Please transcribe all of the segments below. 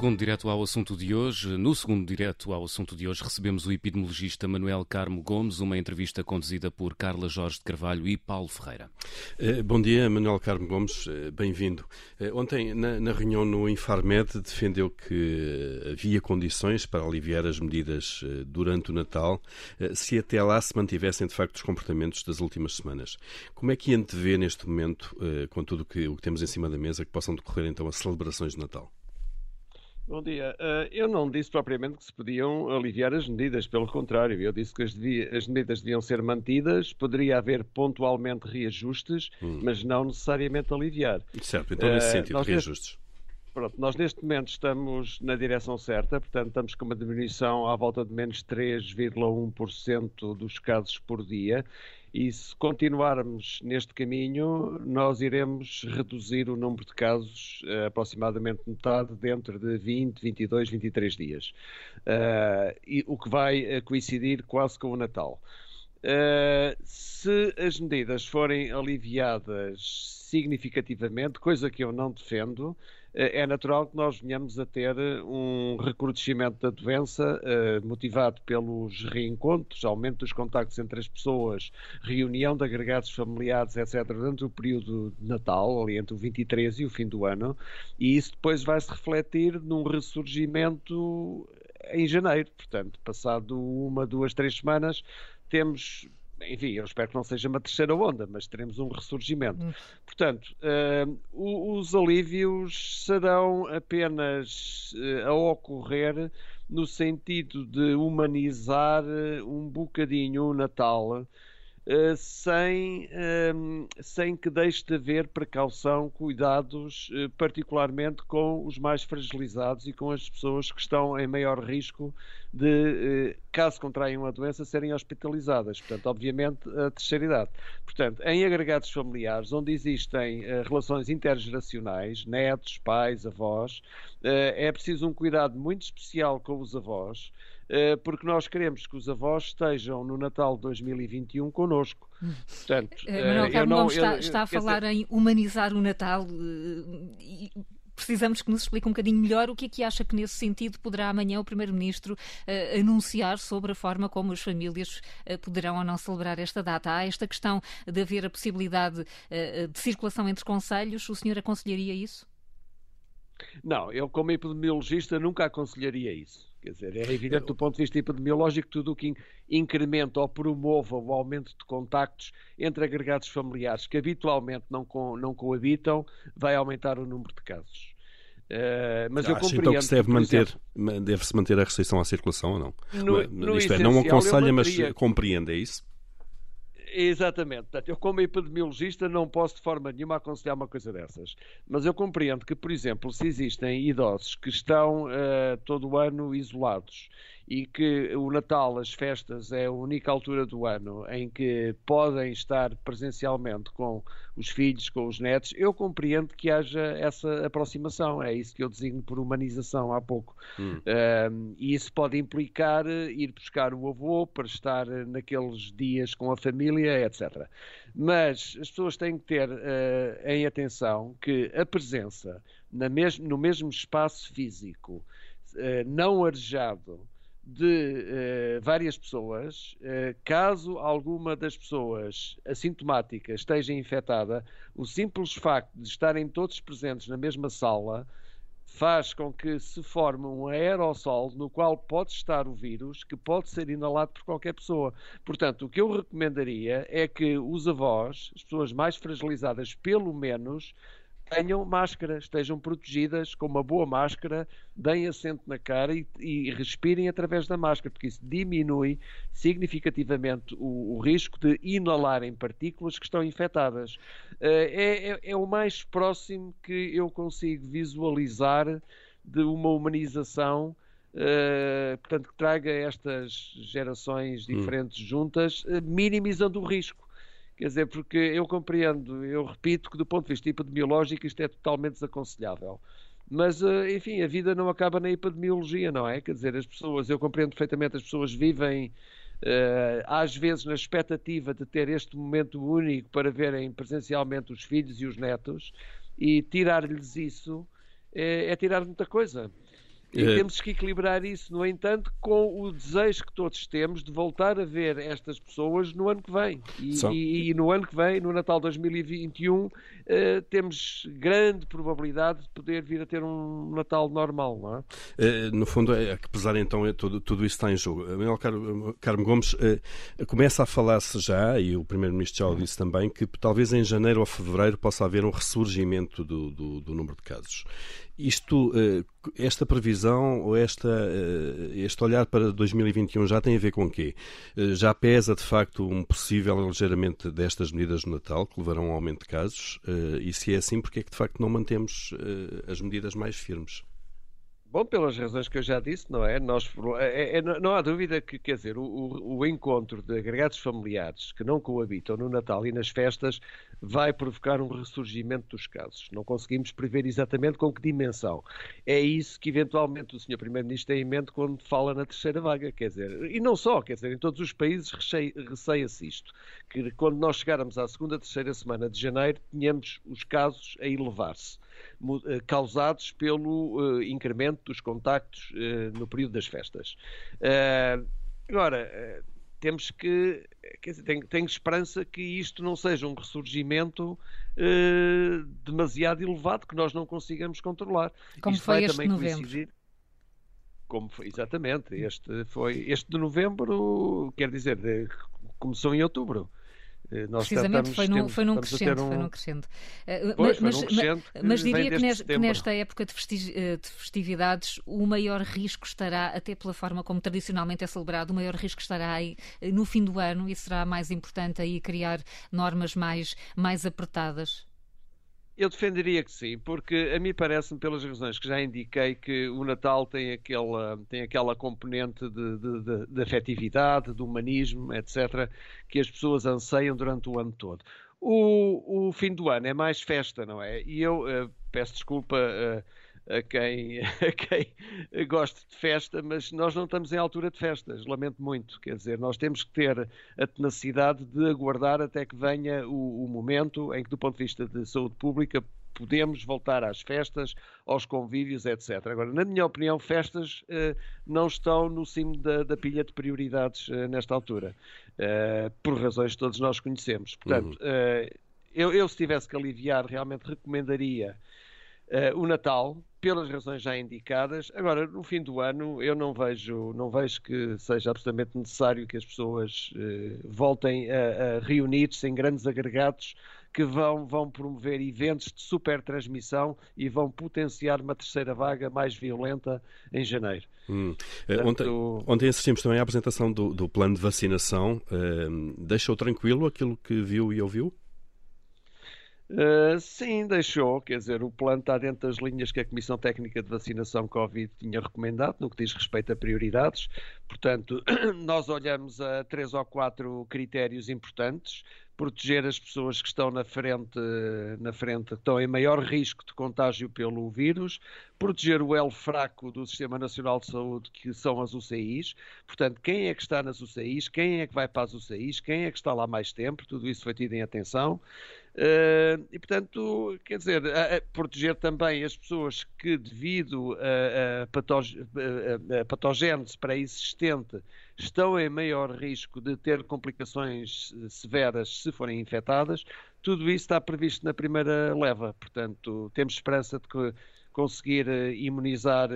Segundo direto ao assunto de hoje, no segundo direto ao assunto de hoje, recebemos o epidemiologista Manuel Carmo Gomes, uma entrevista conduzida por Carla Jorge de Carvalho e Paulo Ferreira. Eh, bom dia, Manuel Carmo Gomes, eh, bem-vindo. Eh, ontem, na, reunião no Infarmed, defendeu que havia condições para aliviar as medidas durante o Natal, se até lá se mantivessem de facto os comportamentos das últimas semanas. Como é que antevê neste momento, com tudo o que temos em cima da mesa, que possam decorrer então as celebrações de Natal? Bom dia. Uh, eu não disse propriamente que se podiam aliviar as medidas, pelo contrário, eu disse que as, devia, as medidas deviam ser mantidas, poderia haver pontualmente reajustes, hum. mas não necessariamente aliviar. Certo, então nesse uh, sentido, reajustes. Neste, pronto, nós neste momento estamos na direção certa, portanto estamos com uma diminuição à volta de menos 3,1% dos casos por dia e se continuarmos neste caminho, nós iremos reduzir o número de casos uh, aproximadamente metade dentro de 20, 22, 23 dias. Uh, e, o que vai uh, coincidir quase com o Natal. Se as medidas forem aliviadas significativamente, coisa que eu não defendo, eh, é natural que nós venhamos a ter eh, um recrudescimento da doença eh, motivado pelos reencontros, aumento dos contactos entre as pessoas, reunião de agregados familiares, etc., durante o período de Natal, ali entre o 23 e o fim do ano, e isso depois vai se refletir num ressurgimento em janeiro. Portanto, passado uma, duas, três semanas, temos enfim, eu espero que não seja uma terceira onda, mas teremos um ressurgimento. Hum. Portanto, uh, os alívios serão apenas uh, a ocorrer no sentido de humanizar eh, um bocadinho o Natal eh, sem, ehm, sem que deixe de haver precaução, cuidados, uh, particularmente com os mais fragilizados e com as pessoas que estão em maior risco de, uh, caso contraiam a doença, serem hospitalizadas. Portanto, obviamente, a terceira idade. Portanto, em agregados familiares, onde existem relações intergeracionais, netos, pais, avós, é preciso um cuidado muito especial com os avós, eh, porque nós queremos que os avós estejam no Natal de 2021 connosco. Portanto, eh, Manuel Carmo não, está, está, a falar dizer... em humanizar o Natal e precisamos que nos explique um bocadinho melhor o que é que acha que nesse sentido poderá amanhã o Primeiro-Ministro uh, anunciar sobre a forma como as famílias uh, poderão ou não celebrar esta data. Há esta questão de haver a possibilidade uh, de circulação entre conselhos, o senhor aconselharia isso? Não, eu como epidemiologista nunca aconselharia isso. Quer dizer, é evidente do ponto de vista epidemiológico tudo o que incrementa ou promova o aumento de contactos entre agregados familiares que habitualmente não, co não coabitam vai aumentar o número de casos. Uh, mas eu compreendo então que se deve manter, deve-se manter a restrição à circulação ou não? No, no Isto é, não aconselha, mas compreende, é isso? Exatamente. Portanto, eu, como epidemiologista, não posso de forma nenhuma aconselhar uma coisa dessas. Mas eu compreendo que, por exemplo, se existem idosos que estão uh, todo o ano isolados e que o Natal, as festas, é a única altura do ano em que podem estar presencialmente com os filhos, com os netos, eu compreendo que haja essa aproximação. É isso que eu designo por humanização há pouco. Hum. Um, e isso pode implicar ir buscar o avô para estar naqueles dias com a família, etc. Mas as pessoas têm que ter uh, em atenção que a presença mes no mesmo espaço físico, uh, não arejado, de uh, várias pessoas, uh, caso alguma das pessoas assintomáticas esteja infectada, o simples facto de estarem todos presentes na mesma sala faz com que se forme um aerossol no qual pode estar o vírus, que pode ser inalado por qualquer pessoa. Portanto, o que eu recomendaria é que os avós, as pessoas mais fragilizadas, pelo menos, tenham máscara, estejam protegidas com uma boa máscara, deem assento na cara e, e respirem através da máscara, porque isso diminui significativamente o, o risco de inalarem partículas que estão infectadas. Uh, é, é, é o mais próximo que eu consigo visualizar de uma humanização Uh, portanto, que traga estas gerações hum. diferentes hum. juntas, uh, minimizando o risco. Quer dizer, porque eu compreendo, eu repito que do ponto de vista epidemiológico isto é totalmente desaconselhável. Mas, eh, enfim, a vida não acaba na epidemiologia, não é? Quer dizer, as pessoas, eu compreendo perfeitamente, as pessoas vivem Uh, às vezes na expectativa de ter este momento único para verem presencialmente os filhos e os netos, e tirar-lhes isso é, é tirar muita coisa. E é. temos que equilibrar isso, no entanto, com o desejo que todos temos de voltar a ver estas pessoas no ano que vem. E, e, e no ano que vem, no Natal 2021, uh, eh, temos grande probabilidade de poder vir a ter um Natal normal, não é? Uh, no fundo, é que pesar então é tudo, tudo isso está em jogo. Manuel Car Carmo Gomes uh, começa a falar-se já, e o Primeiro-Ministro já o disse também, que talvez em janeiro ou fevereiro possa haver um ressurgimento do, do, do número de casos. Isto, eh, esta previsão ou esta, eh, este olhar para 2021 já tem a ver com o quê? Eh, já pesa, de facto, um possível aligeiramento destas medidas no Natal, que levarão a um aumento de casos? E se é assim, porquê é que, de facto, não mantemos as medidas mais firmes? Bom, pelas razões que eu já disse, não é? Nós, é, é não há dúvida que, quer dizer, o, o, encontro de agregados familiares que não coabitam no Natal e nas festas vai provocar um ressurgimento dos casos. Não conseguimos prever exatamente com que dimensão. É isso que eventualmente o Sr. Primeiro-Ministro tem em mente quando fala na terceira vaga, quer dizer, e não só, quer dizer, em todos os países receia-se isto, que quando nós chegarmos à segunda, terceira semana de janeiro, tenhamos os casos a elevar-se. Eh, causados pelo uh, incremento dos contactos uh, no período das festas. Agora, temos que, quer dizer, tenho, tenho, esperança que isto não seja um ressurgimento demasiado elevado que nós não consigamos controlar. Como isto foi vai este também novembro. coincidir como foi, exatamente, este foi este de novembro, quer dizer, começou em outubro. Eh, nós Precisamente foi, num, foi num crescendo, um... foi num crescendo. Eh, pois, mas, mas, mas, mas diria que, nesta, que nesta época de, eh, de, festividades o maior risco estará, até pela forma como tradicionalmente é celebrado, o maior risco estará aí no fim do ano e será mais importante aí criar normas mais, mais apertadas. Eu defenderia que sim, porque a mim parece-me, pelas razões que já indiquei, que o Natal tem aquela, tem aquela componente de, de, de, de afetividade, de humanismo, etc., que as pessoas anseiam durante o ano todo. O, o fim do ano é mais festa, não é? E eu uh, peço desculpa. Uh, a quem, a quem goste de festa, mas nós não estamos em altura de festas, lamento muito. Quer dizer, nós temos que ter a tenacidade de aguardar até que venha o, o momento em que, do ponto de vista de saúde pública, podemos voltar às festas, aos convívios, etc. Agora, na minha opinião, festas eh, não estão no cimo da, da pilha de prioridades eh, nesta altura, eh, por razões que todos nós conhecemos. Portanto, uhum. Eu, eu, se tivesse que aliviar, realmente recomendaria o Natal, pelas razões já indicadas. Agora, no fim do ano, eu não vejo, não vejo que seja absolutamente necessário que as pessoas uh, voltem a, a reunir-se em grandes agregados que vão, vão promover eventos de super transmissão e vão potenciar uma terceira vaga mais violenta em janeiro. Hum. Eh, Portanto... Ontem, ontem assistimos também à apresentação do, do plano de vacinação. Uh, deixou tranquilo aquilo que viu e ouviu? Uh, sim, deixou. Quer dizer, o plano está dentro das linhas que a Comissão Técnica de Vacinação Covid tinha recomendado, no que diz respeito a prioridades. Portanto, nós olhamos a três ou quatro critérios importantes. Proteger as pessoas que estão na frente, na frente, estão em maior risco de contágio pelo vírus, proteger o elo fraco do Sistema Nacional de Saúde, que são as UCIs. Portanto, quem é que está nas UCIs, quem é que vai para as UCIs, quem é que está lá mais tempo, tudo isso foi tido em atenção. Uh, e, portanto, quer dizer, a, a proteger também as pessoas que, devido a, a, a patogénese pré-existente, estão em maior risco de ter complicações eh, severas se forem infectadas, tudo isso está previsto na primeira leva. Portanto, temos esperança de que conseguir uh, imunizar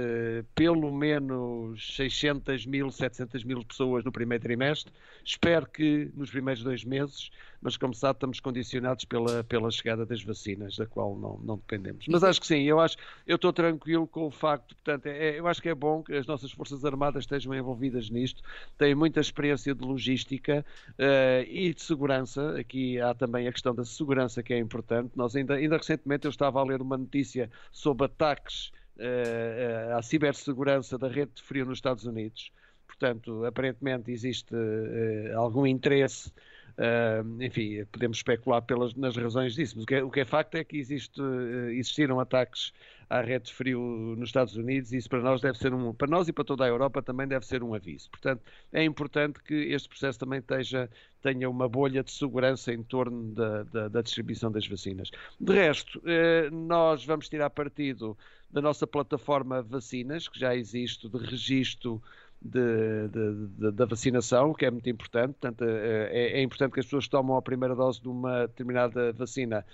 pelo menos 600 mil, 700 mil pessoas no primeiro trimestre. Espero que nos primeiros dois meses mas como sabe estamos condicionados pela, pela chegada das vacinas, da qual não, não dependemos. Mas acho que sim, eu acho, eu estou tranquilo com o facto, portanto, é, eu acho que é bom que as nossas Forças Armadas estejam envolvidas nisto, têm muita experiência de logística uh, e de segurança, aqui há também a questão da segurança que é importante, nós ainda, ainda recentemente eu estava a ler uma notícia sobre ataques uh, à cibersegurança da rede de frio nos Estados Unidos, portanto, aparentemente existe uh, algum interesse Uh, enfim, podemos especular pelas, nas razões disso, mas o que, é, o que é facto é que existe, uh, existiram ataques à rede frio nos Estados Unidos, e isso para nós deve ser um, para nós e para toda a Europa também deve ser um aviso. Portanto, é importante que este processo também esteja, tenha uma bolha de segurança em torno da, da, da distribuição das vacinas. De resto, eh, nós vamos tirar partido da nossa plataforma vacinas, que já existe de registro de, de, de, da vacinação, que é muito importante. Portanto, eh, é, é, importante que as pessoas que tomam a primeira dose de uma determinada vacina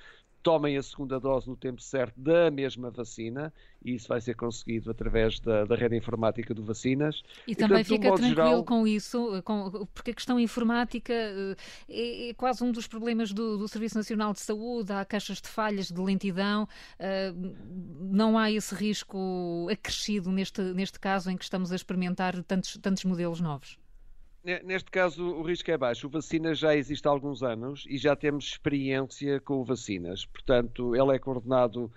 tomem a segunda dose no tempo certo da mesma vacina e isso vai ser conseguido através da, da rede informática do Vacinas. E, e também fica tranquilo geral... com isso, com, porque a questão informática eh, é, é quase um dos problemas do, do, Serviço Nacional de Saúde, há caixas de falhas, de lentidão, uh, não há esse risco acrescido neste, neste caso em que estamos a experimentar tantos, tantos modelos novos? Neste caso, o risco é baixo. O vacina já existe há alguns anos e já temos experiência com o vacinas. Portanto, ele é coordenado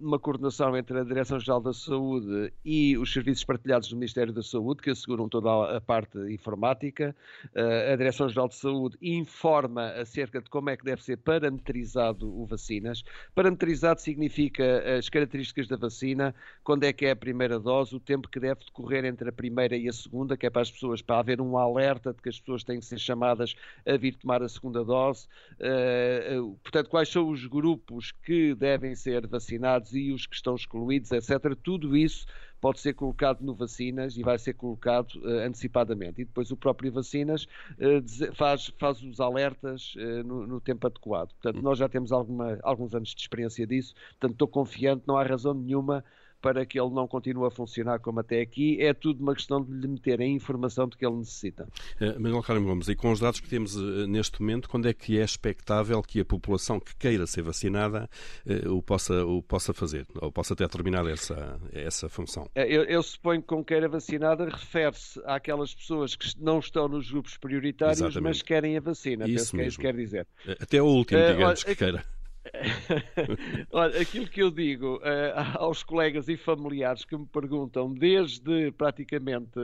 uma coordenação entre a Direção-Geral da Saúde e os serviços partilhados do Ministério da Saúde, que asseguram toda a parte informática. Uh, a Direção-Geral de Saúde informa acerca de como é que deve ser parametrizado o vacinas. Parametrizado significa as características da vacina, quando é que é a primeira dose, o tempo que deve decorrer entre a primeira e a segunda, que é para as pessoas, para haver um alerta de que as pessoas têm que ser chamadas a vir tomar a segunda dose. Uh, portanto, quais são os grupos que devem ser vacinados e os que estão excluídos, etc. Tudo isso pode ser colocado no Vacinas e vai ser colocado uh, antecipadamente. E depois o próprio Vacinas uh, faz, faz os alertas uh, no, no, tempo adequado. Portanto, nós já temos alguma, alguns anos de experiência disso, portanto, estou confiante, não há razão nenhuma para que ele não continue a funcionar como até aqui. É tudo uma questão de lhe meter a informação de que ele necessita. Uh, Manuel Carmo Gomes, e com os dados que temos uh, neste momento, quando é que é expectável que a população que queira ser vacinada uh, o, possa, o possa fazer, ou possa ter terminado essa, essa função? Eu, eu suponho que com queira vacinada refere-se àquelas pessoas que não estão nos grupos prioritários, Exatamente. mas querem a vacina. Isso Penso mesmo. que é isso que quer dizer. Até o último, digamos, que queira. Olha, aquilo que eu digo uh, aos colegas e familiares que me perguntam desde praticamente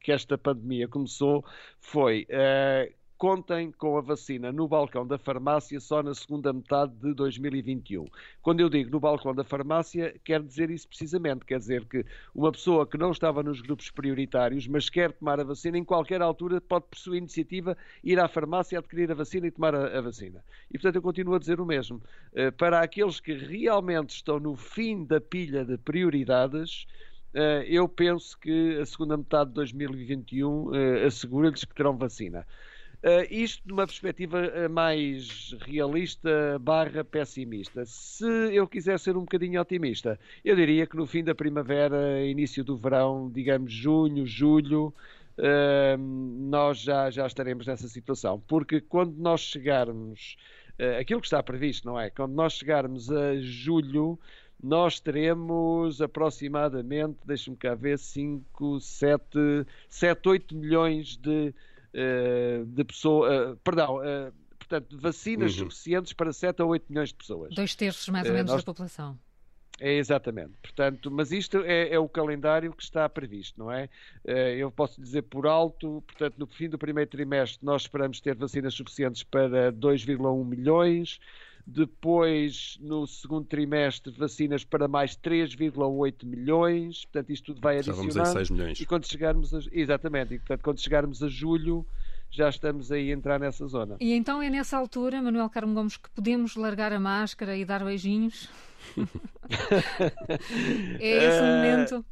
que esta pandemia começou foi uh, contem com a vacina no balcão da farmácia só na segunda metade de 2021. Quando eu digo no balcão da farmácia, quer dizer isso precisamente. Quer dizer que uma pessoa que não estava nos grupos prioritários, mas quer tomar a vacina, em qualquer altura pode, por sua iniciativa, ir à farmácia, adquirir a vacina e tomar a, a vacina. E, portanto, eu continuo a dizer o mesmo. Uh, para aqueles que realmente estão no fim da pilha de prioridades, Uh, eu penso que a segunda metade de 2021 uh, eh, assegura-lhes que terão vacina. Uh, isto de uma perspectiva eh, mais realista barra pessimista. Se eu quiser ser um bocadinho otimista, eu diria que no fim da primavera, início do verão, digamos junho, julho, uh, nós já, já estaremos nessa situação. Porque quando nós chegarmos, uh, aquilo que está previsto, não é? Quando nós chegarmos a julho, nós teremos aproximadamente, deixa-me cá ver, 5, 7, 7, 8 milhões de de pessoas, uh, perdão, uh, portanto, vacinas uhum. suficientes para 7 a 8 milhões de pessoas. Dois terços mais ou menos nós... da população. É exatamente. Portanto, mas isto é, é, o calendário que está previsto, não é? Eu posso dizer por alto, portanto, no fim do primeiro trimestre nós esperamos ter vacinas suficientes para 2,1 milhões. Depois, no segundo trimestre, vacinas para mais 3,8 milhões. Portanto, isto tudo vai adicionar. Já vamos em 6 milhões. E quando chegarmos a, exatamente, e portanto, quando chegarmos a julho, já estamos aí a entrar nessa zona. E então é nessa altura, Manuel Carmo Gomes, que podemos largar a máscara e dar beijinhos? é esse o momento?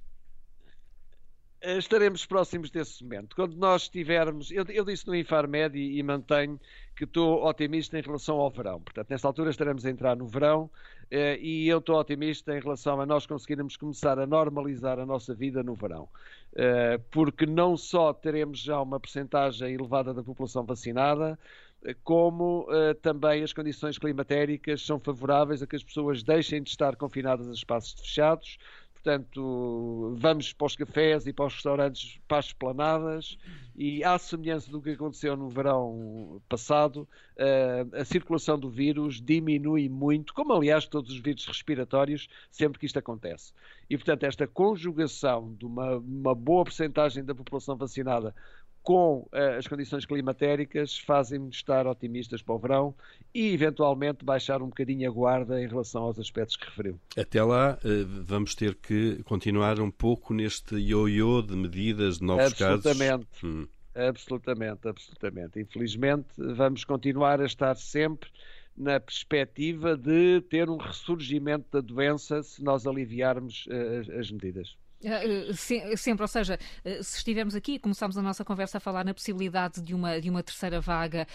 Eh, estaremos próximos desse momento. Quando nós tivermos, eu, eu disse no Infarmed e, e, mantenho que estou otimista em relação ao verão. Portanto, nesta altura estaremos a entrar no verão eh, e eu estou otimista em relação a nós conseguirmos começar a normalizar a nossa vida no verão. Eh, porque não só teremos já uma percentagem elevada da população vacinada, eh, como também as condições climatéricas são favoráveis a que as pessoas deixem de estar confinadas a espaços fechados, Portanto, vamos para os cafés e para os restaurantes, para as esplanadas, e à semelhança do que aconteceu no verão passado, eh, a circulação do vírus diminui muito, como aliás todos os vírus respiratórios, sempre que isto acontece. E, portanto, esta conjugação de uma, uma boa percentagem da população vacinada com uh, as condições climatéricas, fazem-me estar otimistas para o verão e, eventualmente, baixar um bocadinho a guarda em relação aos aspectos que referiu. Até lá, uh, vamos ter que continuar um pouco neste ioiô de medidas de novos absolutamente, casos. Hum. Absolutamente, absolutamente. Infelizmente, vamos continuar a estar sempre na perspectiva de ter um ressurgimento da doença se nós aliviarmos uh, as medidas. Uh, sempre, ou seja, uh, se estivermos aqui, começámos a nossa conversa a falar na possibilidade de uma, de uma terceira vaga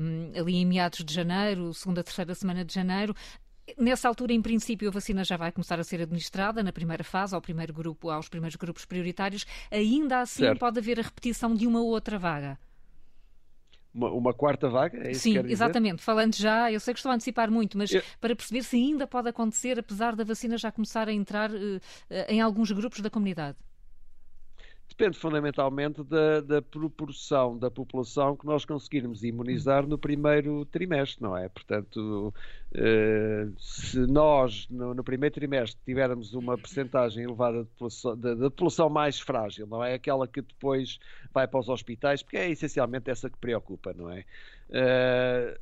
um, ali em meados de janeiro, segunda, terceira semana de janeiro. Nessa altura, em princípio, a vacina já vai começar a ser administrada na primeira fase, ao primeiro grupo, aos primeiros grupos prioritários. Ainda assim, certo. pode haver a repetição de uma outra vaga uma, uma, quarta vaga? É Sim, exatamente. Falando já, eu sei que estou a antecipar muito, mas eu... para perceber se ainda pode acontecer, apesar da vacina já começar a entrar uh, em alguns grupos da comunidade. Depende fundamentalmente da, da, proporção da população que nós conseguirmos imunizar no primeiro trimestre, não é? Portanto, eh, se nós no, primeiro trimestre tivermos uma percentagem elevada de população, de, de população, mais frágil, não é? Aquela que depois vai para os hospitais, porque é essencialmente essa que preocupa, não é? Eh,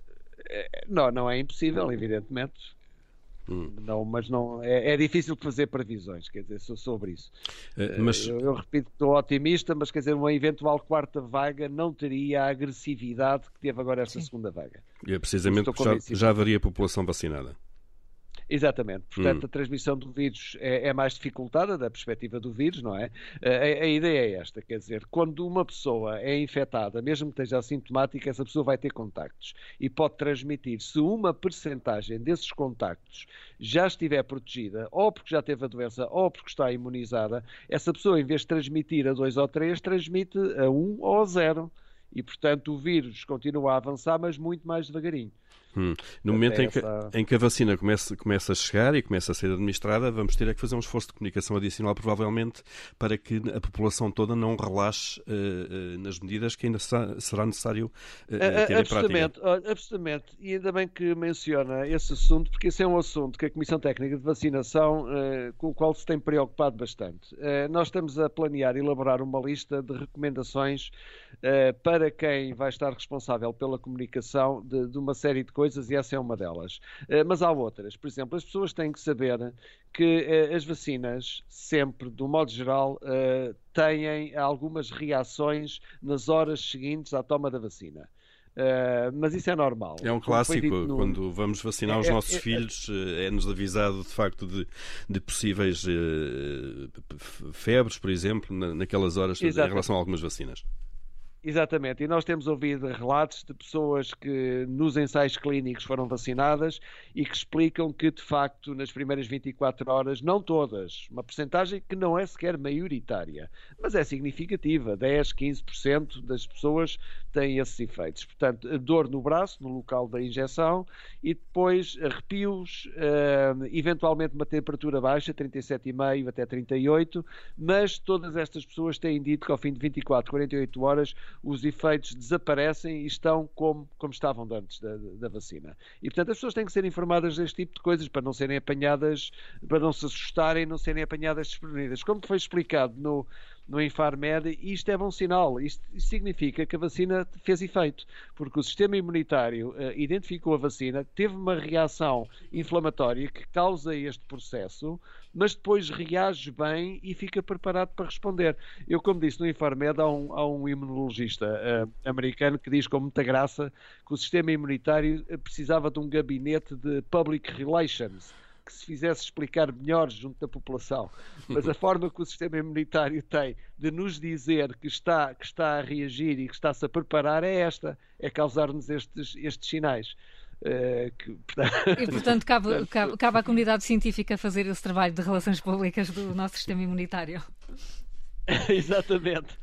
não, não é impossível, evidentemente. Hum. Não, mas não é, é, difícil fazer previsões, quer dizer, sobre isso. Uh, mas... eu, eu, repito, estou otimista, mas quer dizer, uma eventual quarta vaga não teria a agressividade que teve agora esta Sim. segunda vaga. E é precisamente porque já, já haveria população vacinada. Exatamente. Portanto, hum. a transmissão do vírus é, é, mais dificultada da perspectiva do vírus, não é? A, a, ideia é esta, quer dizer, quando uma pessoa é infectada, mesmo que esteja assintomática, essa pessoa vai ter contactos e pode transmitir. Se uma percentagem desses contactos já estiver protegida, ou porque já teve a doença, ou porque está imunizada, essa pessoa, em vez de transmitir a dois ou três, transmite a um ou a zero. E, portanto, o vírus continua a avançar, mas muito mais devagarinho. Hum. No momento em que, em que, a vacina começa, começa a chegar e começa a ser administrada, vamos ter é que fazer um esforço de comunicação adicional, provavelmente, para que a população toda não relaxe uh, uh, nas medidas que ainda será necessário uh, ter absolutamente, em prática. Absolutamente. E ainda bem que menciona esse assunto, porque esse é um assunto que a Comissão Técnica de Vacinação, com o qual se tem preocupado bastante. nós estamos a planear elaborar uma lista de recomendações para quem vai estar responsável pela comunicação de, de uma série de coisas coisas e essa é uma delas. Eh, mas há outras. Por exemplo, as pessoas têm que saber que eh, as vacinas, sempre, do modo geral, eh, têm algumas reações nas horas seguintes à toma da vacina. Uh, mas isso é normal. É um clássico. No... Quando vamos vacinar os é, nossos é, filhos, é-nos avisado de facto de, de possíveis uh, febres, por exemplo, naquelas horas Exatamente. em relação a algumas vacinas. Exatamente, e nós temos ouvido relatos de pessoas que nos ensaios clínicos foram vacinadas e que explicam que, de facto, nas primeiras 24 horas, não todas, uma percentagem que não é sequer maioritária, mas é significativa, 10, 15% das pessoas têm esses efeitos. Portanto, dor no braço, no local da injeção, e depois arrepios, uh, eventualmente uma temperatura baixa, 37,5 até 38, mas todas estas pessoas têm dito que ao fim de 24, 48 horas os efeitos desaparecem e estão como, como estavam antes da, da, vacina. E, portanto, as pessoas têm que ser informadas deste tipo de coisas para não serem apanhadas, para não se assustarem e não serem apanhadas desprevenidas. Como foi explicado no, no Infarmed, isto é bom sinal. Isto, isto, significa que a vacina fez efeito, porque o sistema imunitário uh, identificou a vacina, teve uma reação inflamatória que causa este processo, mas depois reage bem e fica preparado para responder. Eu, como disse no Infarmed, há um, há um imunologista uh, americano que diz com muita graça que o sistema imunitário eh, precisava de um gabinete de public relations que se fizesse explicar melhor junto da população. Mas a forma que o sistema imunitário tem de nos dizer que está, que está a reagir e que está-se a preparar é esta: é causar-nos estes, estes sinais. Uh, que, portanto... E, portanto, cabe, cabe, cabe à comunidade científica fazer esse trabalho de relações públicas do nosso sistema imunitário. Exatamente.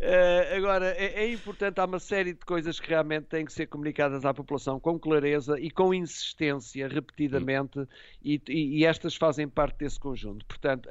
Uh, agora, é, é, importante, há uma série de coisas que realmente têm que ser comunicadas à população com clareza e com insistência, repetidamente, e, e, e, estas fazem parte desse conjunto. Portanto,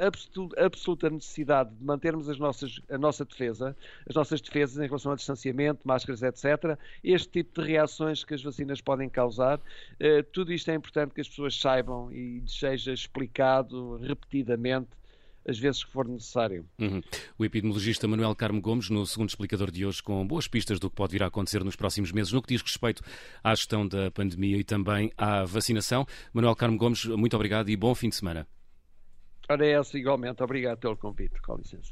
absoluta necessidade de mantermos as nossas, a nossa defesa, as nossas defesas em relação ao distanciamento, máscaras, etc., este tipo de reações que as vacinas podem causar, uh, tudo isto é importante que as pessoas saibam e seja explicado repetidamente as vezes que for necessário. Uhum. O epidemiologista Manuel Carmo Gomes, no segundo explicador de hoje, com boas pistas do que pode vir a acontecer nos próximos meses, no que diz respeito à gestão da pandemia e também à vacinação. Manuel Carmo Gomes, muito obrigado e bom fim de semana. Ora, é essa igualmente. Obrigado pelo convite. Com licença.